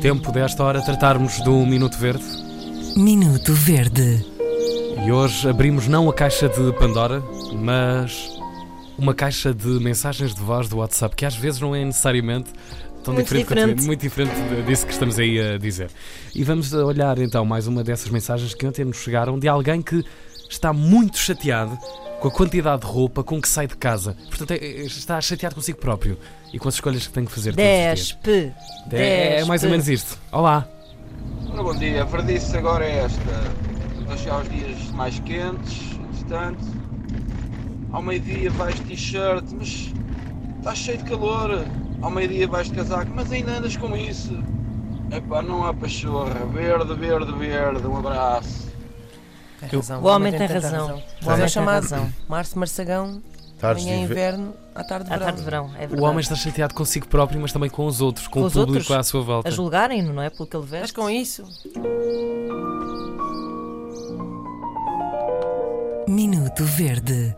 Tempo desta hora tratarmos do Minuto Verde. Minuto Verde. E hoje abrimos não a caixa de Pandora, mas uma caixa de mensagens de voz do WhatsApp, que às vezes não é necessariamente tão Muito diferente, diferente. muito diferente disso que estamos aí a dizer. E vamos olhar então mais uma dessas mensagens que ontem nos chegaram de alguém que está muito chateado com a quantidade de roupa com que sai de casa. Portanto, é- é- está chateado consigo próprio e com as escolhas que tem que fazer os dias. Despe. É, é mais ou menos isto. Olá. Ora, bom dia, a verdice agora é esta. A chegar aos dias mais quentes, entretanto. Ao meio-dia vais de t-shirt, mas está cheio de calor. Ao meio-dia vais de casaco, mas ainda andas com isso. Epá, não há pachorra. Verde, verde, verde. Um abraço. Tem Eu- razão, O homem tem razão. O O homem é chamado razão. Março Marçagão, Tardes manhã de inverno, à tarde de À verão. tarde de verão, é verdade. O homem está chateado consigo próprio, mas também com os outros, com, Com o os público outros? à sua volta. A julgarem-no, não é? Pelo que ele Mas veste. com isso, Minuto Verde.